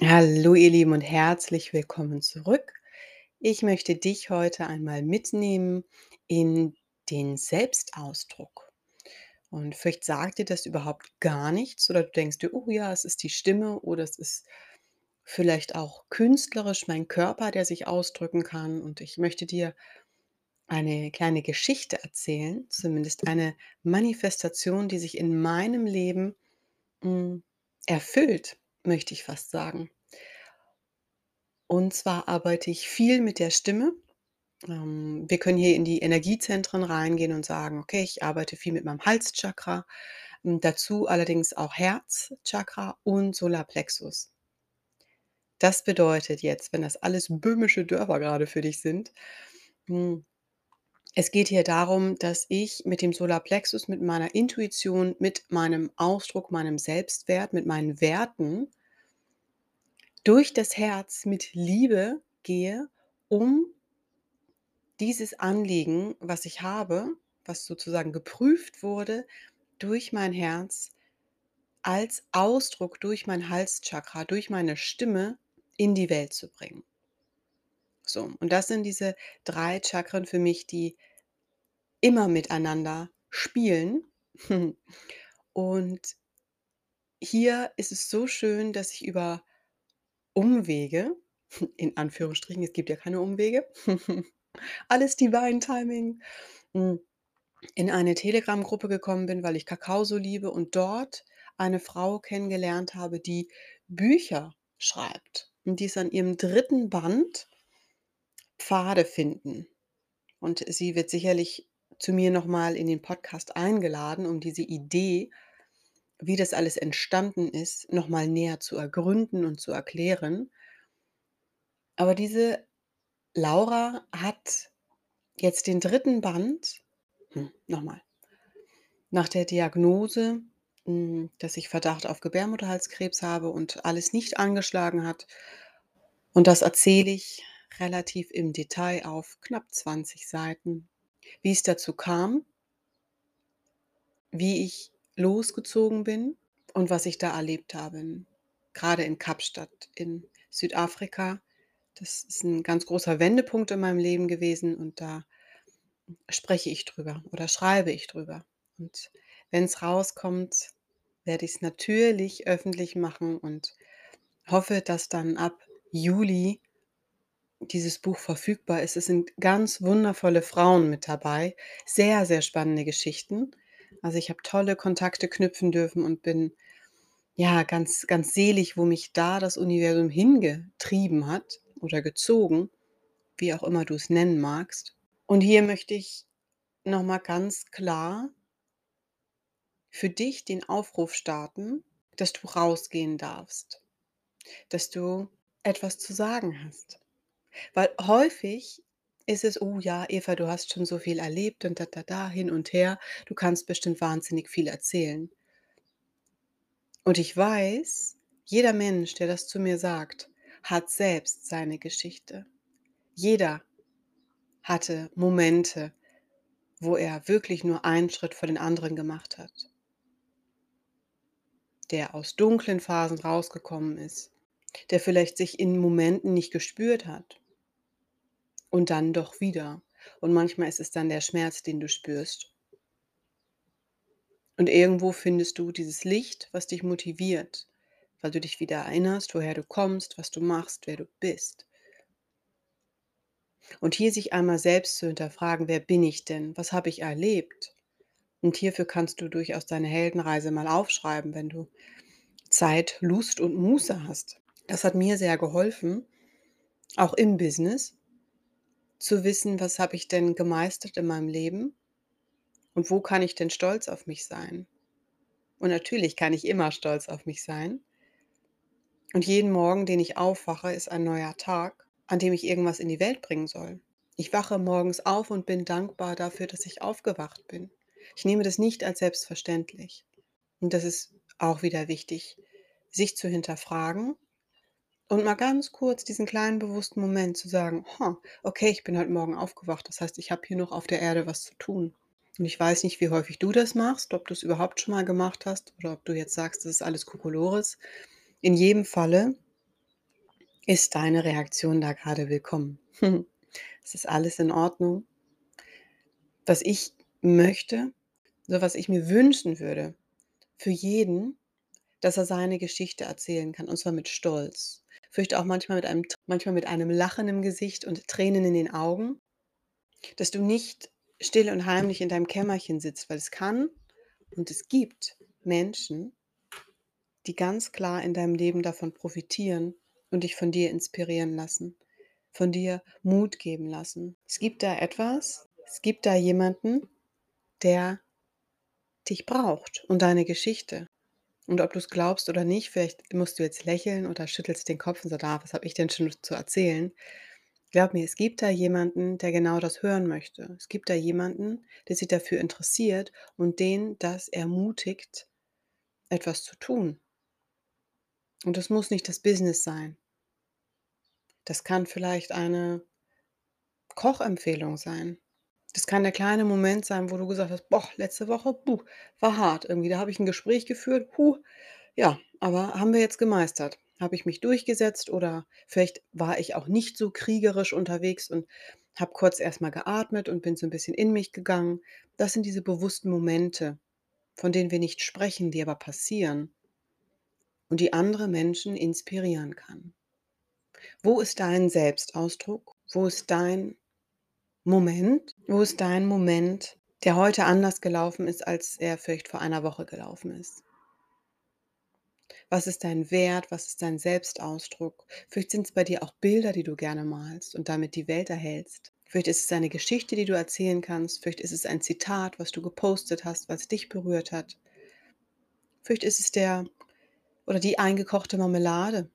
Hallo ihr Lieben und herzlich willkommen zurück. Ich möchte dich heute einmal mitnehmen in den Selbstausdruck. Und vielleicht sagt dir das überhaupt gar nichts oder du denkst dir, oh ja, es ist die Stimme oder es ist vielleicht auch künstlerisch mein Körper, der sich ausdrücken kann. Und ich möchte dir eine kleine Geschichte erzählen, zumindest eine Manifestation, die sich in meinem Leben mm, erfüllt, möchte ich fast sagen. Und zwar arbeite ich viel mit der Stimme. Ähm, wir können hier in die Energiezentren reingehen und sagen, okay, ich arbeite viel mit meinem Halschakra, hm, dazu allerdings auch Herzchakra und Solarplexus. Das bedeutet jetzt, wenn das alles böhmische Dörfer gerade für dich sind, hm, es geht hier darum, dass ich mit dem Solarplexus, mit meiner Intuition, mit meinem Ausdruck, meinem Selbstwert, mit meinen Werten durch das Herz mit Liebe gehe, um dieses Anliegen, was ich habe, was sozusagen geprüft wurde durch mein Herz, als Ausdruck durch mein Halschakra, durch meine Stimme in die Welt zu bringen. So, und das sind diese drei Chakren für mich, die immer miteinander spielen. Und hier ist es so schön, dass ich über Umwege, in Anführungsstrichen, es gibt ja keine Umwege, alles Divine Timing, hm, in eine Telegram-Gruppe gekommen bin, weil ich Kakao so liebe und dort eine Frau kennengelernt habe, die Bücher schreibt. Und die ist an ihrem dritten Band Pfade finden. Und sie wird sicherlich zu mir nochmal in den Podcast eingeladen, um diese Idee wie das alles entstanden ist, noch mal näher zu ergründen und zu erklären. Aber diese Laura hat jetzt den dritten Band hm, noch Nach der Diagnose, hm, dass ich Verdacht auf Gebärmutterhalskrebs habe und alles nicht angeschlagen hat und das erzähle ich relativ im Detail auf knapp 20 Seiten, wie es dazu kam, wie ich losgezogen bin und was ich da erlebt habe, gerade in Kapstadt in Südafrika. Das ist ein ganz großer Wendepunkt in meinem Leben gewesen und da spreche ich drüber oder schreibe ich drüber. Und wenn es rauskommt, werde ich es natürlich öffentlich machen und hoffe, dass dann ab Juli dieses Buch verfügbar ist. Es sind ganz wundervolle Frauen mit dabei, sehr, sehr spannende Geschichten. Also ich habe tolle Kontakte knüpfen dürfen und bin ja ganz, ganz selig, wo mich da das Universum hingetrieben hat oder gezogen, wie auch immer du es nennen magst. Und hier möchte ich nochmal ganz klar für dich den Aufruf starten, dass du rausgehen darfst, dass du etwas zu sagen hast. Weil häufig ist es: „Oh ja, Eva, du hast schon so viel erlebt und da, da, da, hin und her. Du kannst bestimmt wahnsinnig viel erzählen.“ Und ich weiß, jeder Mensch, der das zu mir sagt, hat selbst seine Geschichte. Jeder hatte Momente, wo er wirklich nur einen Schritt vor den anderen gemacht hat. Der aus dunklen Phasen rausgekommen ist, der vielleicht sich in Momenten nicht gespürt hat und dann doch wieder. Und manchmal ist es dann der Schmerz, den du spürst. Und irgendwo findest du dieses Licht, was dich motiviert, weil du dich wieder erinnerst, woher du kommst, was du machst, wer du bist. Und hier sich einmal selbst zu hinterfragen, wer bin ich denn? Was habe ich erlebt? Und hierfür kannst du durchaus deine Heldenreise mal aufschreiben, wenn du Zeit, Lust und Muße hast. Das hat mir sehr geholfen, auch im Business, zu wissen, was habe ich denn gemeistert in meinem Leben und wo kann ich denn stolz auf mich sein. Und natürlich kann ich immer stolz auf mich sein. Und jeden Morgen, den ich aufwache, ist ein neuer Tag, an dem ich irgendwas in die Welt bringen soll. Ich wache morgens auf und bin dankbar dafür, dass ich aufgewacht bin. Ich nehme das nicht als selbstverständlich. Und das ist auch wieder wichtig, sich zu hinterfragen und mal ganz kurz diesen kleinen bewussten Moment zu sagen, okay, ich bin heute Morgen aufgewacht. Das heißt, ich habe hier noch auf der Erde was zu tun. Und ich weiß nicht, wie häufig du das machst, ob du es überhaupt schon mal gemacht hast oder ob du jetzt sagst, das ist alles Kokolores. In jedem Falle Ist deine Reaktion da gerade willkommen? Es ist alles in Ordnung. Was ich möchte, so was ich mir wünschen würde für jeden, dass er seine Geschichte erzählen kann, und zwar mit Stolz. Vielleicht auch manchmal mit einem manchmal mit einem Lachen im Gesicht und Tränen in den Augen. Dass du nicht still und heimlich in deinem Kämmerchen sitzt, weil es kann und es gibt Menschen, die ganz klar in deinem Leben davon profitieren und dich von dir inspirieren lassen, von dir Mut geben lassen. Es gibt da etwas, es gibt da jemanden, der dich braucht und deine Geschichte. Und ob du es glaubst oder nicht, vielleicht musst du jetzt lächeln oder schüttelst den Kopf und sagst, ah, was habe ich denn schon zu erzählen? Glaub mir, es gibt da jemanden, der genau das hören möchte. Es gibt da jemanden, der sich dafür interessiert und den das ermutigt, etwas zu tun. Und das muss nicht das Business sein. Das kann vielleicht eine Kochempfehlung sein. Das kann der kleine Moment sein, wo du gesagt hast: „Boah, letzte Woche, puh, war hart irgendwie. Da habe ich ein Gespräch geführt, puh, ja, aber haben wir jetzt gemeistert. Habe ich mich durchgesetzt oder vielleicht war ich auch nicht so kriegerisch unterwegs und habe kurz erst mal geatmet und bin so ein bisschen in mich gegangen. Das sind diese bewussten Momente, von denen wir nicht sprechen, die aber passieren und die andere Menschen inspirieren kann. Wo ist dein Selbstausdruck? Wo ist dein Moment? Wo ist dein Moment, der heute anders gelaufen ist, als er vielleicht vor einer Woche gelaufen ist? Was ist dein Wert? Was ist dein Selbstausdruck? Vielleicht sind es bei dir auch Bilder, die du gerne malst und damit die Welt erhältst. Vielleicht ist es eine Geschichte, die du erzählen kannst. Vielleicht ist es ein Zitat, was du gepostet hast, was dich berührt hat. Vielleicht ist es der oder die eingekochte Marmelade,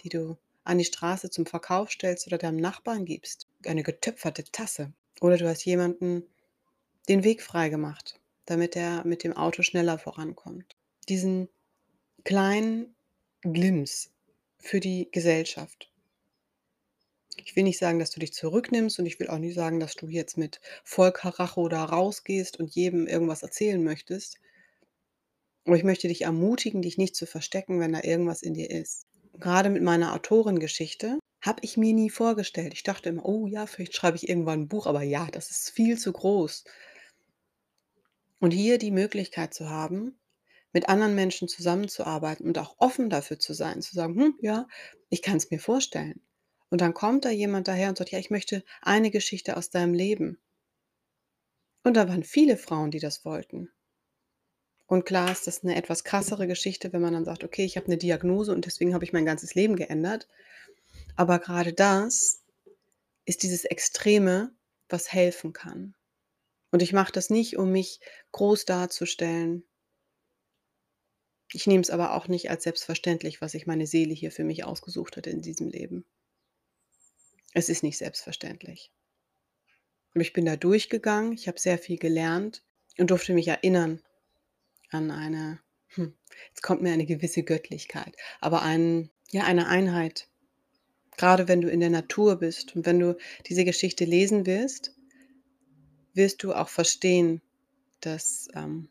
die du an die Straße zum Verkauf stellst oder deinem Nachbarn gibst. Eine getöpferte Tasse. Oder du hast jemanden den Weg freigemacht, damit er mit dem Auto schneller vorankommt. Diesen kleinen Glimps für die Gesellschaft. Ich will nicht sagen, dass du dich zurücknimmst und ich will auch nicht sagen, dass du jetzt mit Vollkaracho da rausgehst und jedem irgendwas erzählen möchtest. Aber ich möchte dich ermutigen, dich nicht zu verstecken, wenn da irgendwas in dir ist. Gerade mit meiner Autorengeschichte habe ich mir nie vorgestellt. Ich dachte immer: „Oh ja, vielleicht schreibe ich irgendwann ein Buch“, aber ja, das ist viel zu groß. Und hier die Möglichkeit zu haben, mit anderen Menschen zusammenzuarbeiten und auch offen dafür zu sein, zu sagen: „Hm, ja, ich kann es mir vorstellen.“ Und dann kommt da jemand daher und sagt: „Ja, ich möchte eine Geschichte aus deinem Leben.“ Und da waren viele Frauen, die das wollten. Und klar ist das eine etwas krassere Geschichte, wenn man dann sagt: „Okay, ich habe eine Diagnose und deswegen habe ich mein ganzes Leben geändert.“ Aber gerade das ist dieses Extreme, was helfen kann. Und ich mache das nicht, um mich groß darzustellen. Ich nehme es aber auch nicht als selbstverständlich, was sich meine Seele hier für mich ausgesucht hat in diesem Leben. Es ist nicht selbstverständlich. Aber ich bin da durchgegangen, ich habe sehr viel gelernt und durfte mich erinnern an eine hm, jetzt kommt mir eine gewisse Göttlichkeit, aber ein ja, eine Einheit. Gerade wenn du in der Natur bist und wenn du diese Geschichte lesen wirst, wirst du auch verstehen, dass, ähm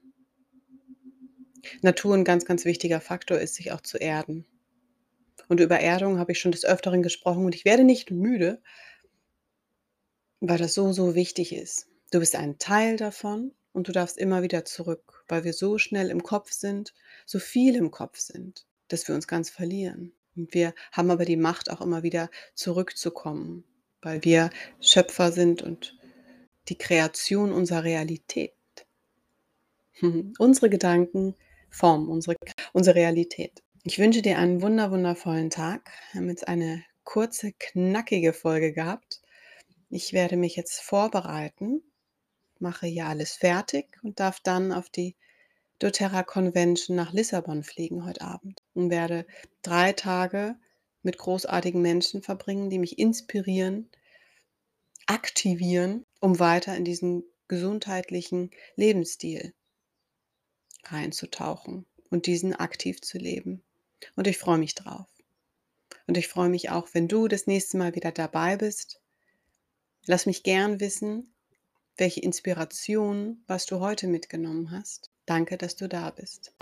Natur 'n ganz, ganz wichtiger Faktor ist, sich auch zu erden. Und über Erdung habe ich schon des Öfteren gesprochen und ich werde nicht müde weil das so, so wichtig ist. Du bist ein Teil davon und du darfst immer wieder zurück, weil wir so schnell im Kopf sind, so viel im Kopf sind, dass wir uns ganz verlieren. Und wir haben aber die Macht, auch immer wieder zurückzukommen, weil wir Schöpfer sind und die Kreation unserer Realität. Unsere Gedanken formen unsere unsere Realität. Ich wünsche dir einen wunder wundervollen Tag. Wir haben jetzt eine kurze, knackige Folge gehabt. Ich werde mich jetzt vorbereiten, mache hier alles fertig und darf dann auf die doTERRA Convention nach Lissabon fliegen heute Abend und werde 3 Tage mit großartigen Menschen verbringen, die mich inspirieren, aktivieren, um weiter in diesen gesundheitlichen Lebensstil reinzutauchen und diesen aktiv zu leben. Und ich freue mich drauf. Und ich freue mich auch, wenn du das nächste Mal wieder dabei bist. Lass mich gern wissen, welche Inspiration, was du heute mitgenommen hast. Danke, dass du da bist.